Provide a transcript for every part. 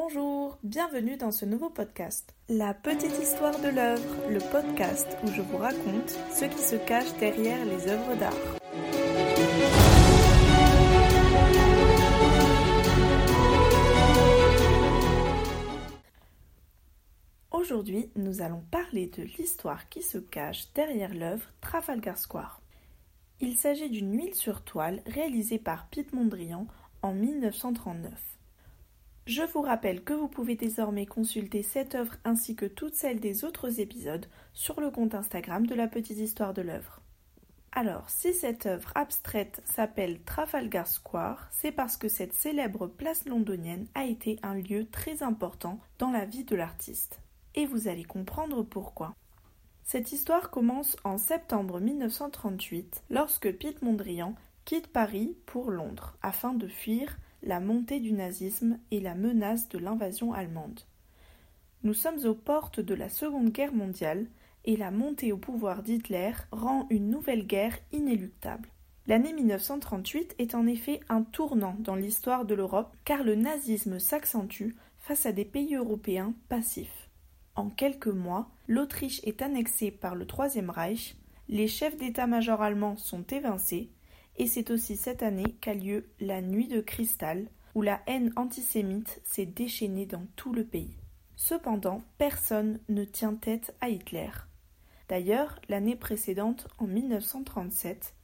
Bonjour, bienvenue dans ce nouveau podcast. La petite histoire de l'œuvre, le podcast où je vous raconte ce qui se cache derrière les œuvres d'art. Aujourd'hui, nous allons parler de l'histoire qui se cache derrière l'œuvre Trafalgar Square. Il s'agit d'une huile sur toile réalisée par Piet Mondrian en 1939. Je vous rappelle que vous pouvez désormais consulter cette œuvre ainsi que toutes celles des autres épisodes sur le compte Instagram de la petite histoire de l'œuvre. Alors, si cette œuvre abstraite s'appelle Trafalgar Square, c'est parce que cette célèbre place londonienne a été un lieu très important dans la vie de l'artiste. Et vous allez comprendre pourquoi. Cette histoire commence en septembre 1938 lorsque Piet Mondrian quitte Paris pour Londres afin de fuir la montée du nazisme et la menace de l'invasion allemande. Nous sommes aux portes de la Seconde Guerre mondiale et la montée au pouvoir d'Hitler rend une nouvelle guerre inéluctable. L'année 1938 est en effet un tournant dans l'histoire de l'Europe car le nazisme s'accentue face à des pays européens passifs. En quelques mois, l'Autriche est annexée par le Troisième Reich, les chefs d'état-major allemands sont évincés et c'est aussi cette année qu'a lieu la Nuit de Cristal, où la haine antisémite s'est déchaînée dans tout le pays. Cependant, personne ne tient tête à Hitler. D'ailleurs, l'année précédente, en 1937,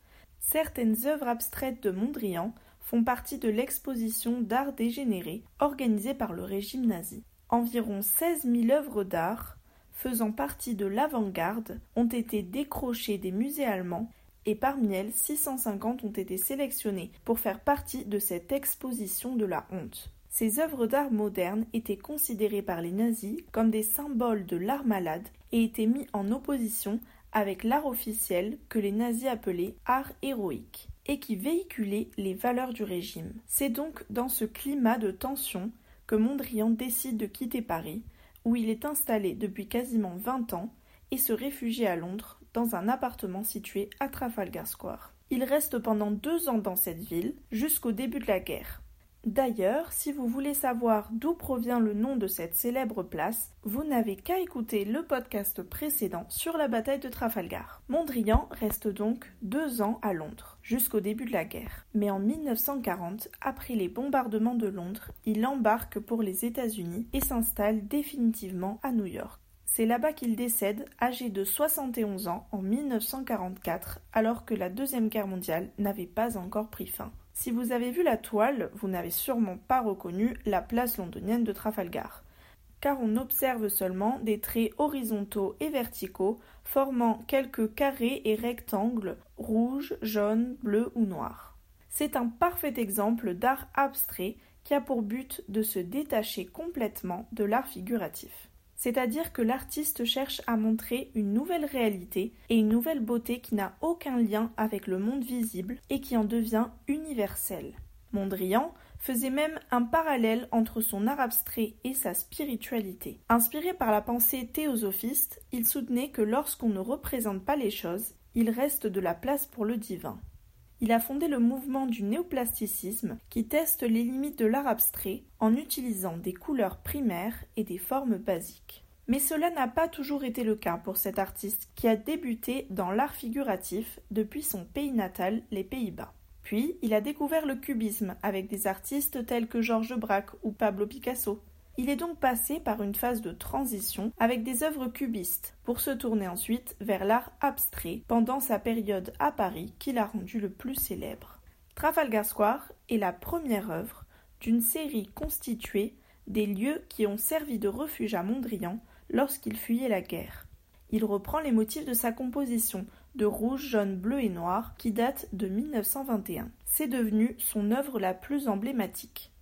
certaines œuvres abstraites de Mondrian font partie de l'exposition d'art dégénéré organisée par le régime nazi. Environ 16 000 œuvres d'art faisant partie de l'avant-garde ont été décrochées des musées allemands et parmi elles 650 ont été sélectionnées pour faire partie de cette exposition de la honte. Ces œuvres d'art modernes étaient considérées par les nazis comme des symboles de l'art malade et étaient mis en opposition avec l'art officiel que les nazis appelaient art héroïque et qui véhiculait les valeurs du régime. C'est donc dans ce climat de tension que Mondrian décide de quitter Paris, où il est installé depuis quasiment 20 ans, et se réfugie à Londres dans un appartement situé à Trafalgar Square. Il reste pendant deux ans dans cette ville, jusqu'au début de la guerre. D'ailleurs, si vous voulez savoir d'où provient le nom de cette célèbre place, vous n'avez qu'à écouter le podcast précédent sur la bataille de Trafalgar. Mondrian reste donc deux ans à Londres, jusqu'au début de la guerre. Mais en 1940, après les bombardements de Londres, il embarque pour les États-Unis et s'installe définitivement à New York. C'est là-bas qu'il décède, âgé de 71 ans, en 1944, alors que la Deuxième Guerre mondiale n'avait pas encore pris fin. Si vous avez vu la toile, vous n'avez sûrement pas reconnu la place londonienne de Trafalgar, car on observe seulement des traits horizontaux et verticaux formant quelques carrés et rectangles rouges, jaunes, bleus ou noirs. C'est un parfait exemple d'art abstrait qui a pour but de se détacher complètement de l'art figuratif c'est-à-dire que l'artiste cherche à montrer une nouvelle réalité et une nouvelle beauté qui n'a aucun lien avec le monde visible et qui en devient universelle. Mondrian faisait même un parallèle entre son art abstrait et sa spiritualité. Inspiré par la pensée théosophiste, il soutenait que lorsqu'on ne représente pas les choses, il reste de la place pour le divin. Il a fondé le mouvement du néoplasticisme qui teste les limites de l'art abstrait en utilisant des couleurs primaires et des formes basiques. Mais cela n'a pas toujours été le cas pour cet artiste qui a débuté dans l'art figuratif depuis son pays natal, les Pays-Bas. Puis, il a découvert le cubisme avec des artistes tels que Georges Braque ou Pablo Picasso. Il est donc passé par une phase de transition avec des œuvres cubistes, pour se tourner ensuite vers l'art abstrait pendant sa période à Paris qui l'a rendu le plus célèbre. Trafalgar Square est la première œuvre d'une série constituée des lieux qui ont servi de refuge à Mondrian lorsqu'il fuyait la guerre. Il reprend les motifs de sa composition de rouge, jaune, bleu et noir qui date de 1921. C'est devenu son œuvre la plus emblématique.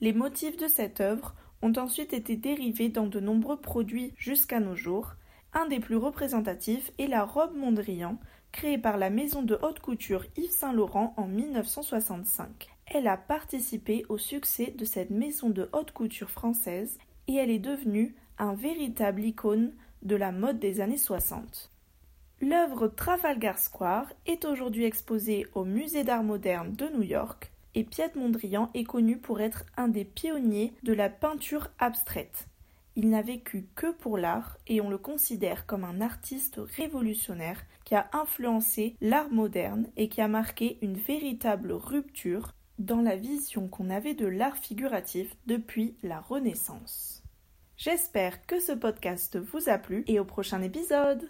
Les motifs de cette œuvre ont ensuite été dérivés dans de nombreux produits jusqu'à nos jours. Un des plus représentatifs est la robe Mondrian, créée par la maison de haute couture Yves Saint Laurent en 1965. Elle a participé au succès de cette maison de haute couture française et elle est devenue un véritable icône de la mode des années 60. L'œuvre Trafalgar Square est aujourd'hui exposée au Musée d'art moderne de New York et Piet Mondrian est connu pour être un des pionniers de la peinture abstraite. Il n'a vécu que pour l'art et on le considère comme un artiste révolutionnaire qui a influencé l'art moderne et qui a marqué une véritable rupture dans la vision qu'on avait de l'art figuratif depuis la Renaissance. J'espère que ce podcast vous a plu et au prochain épisode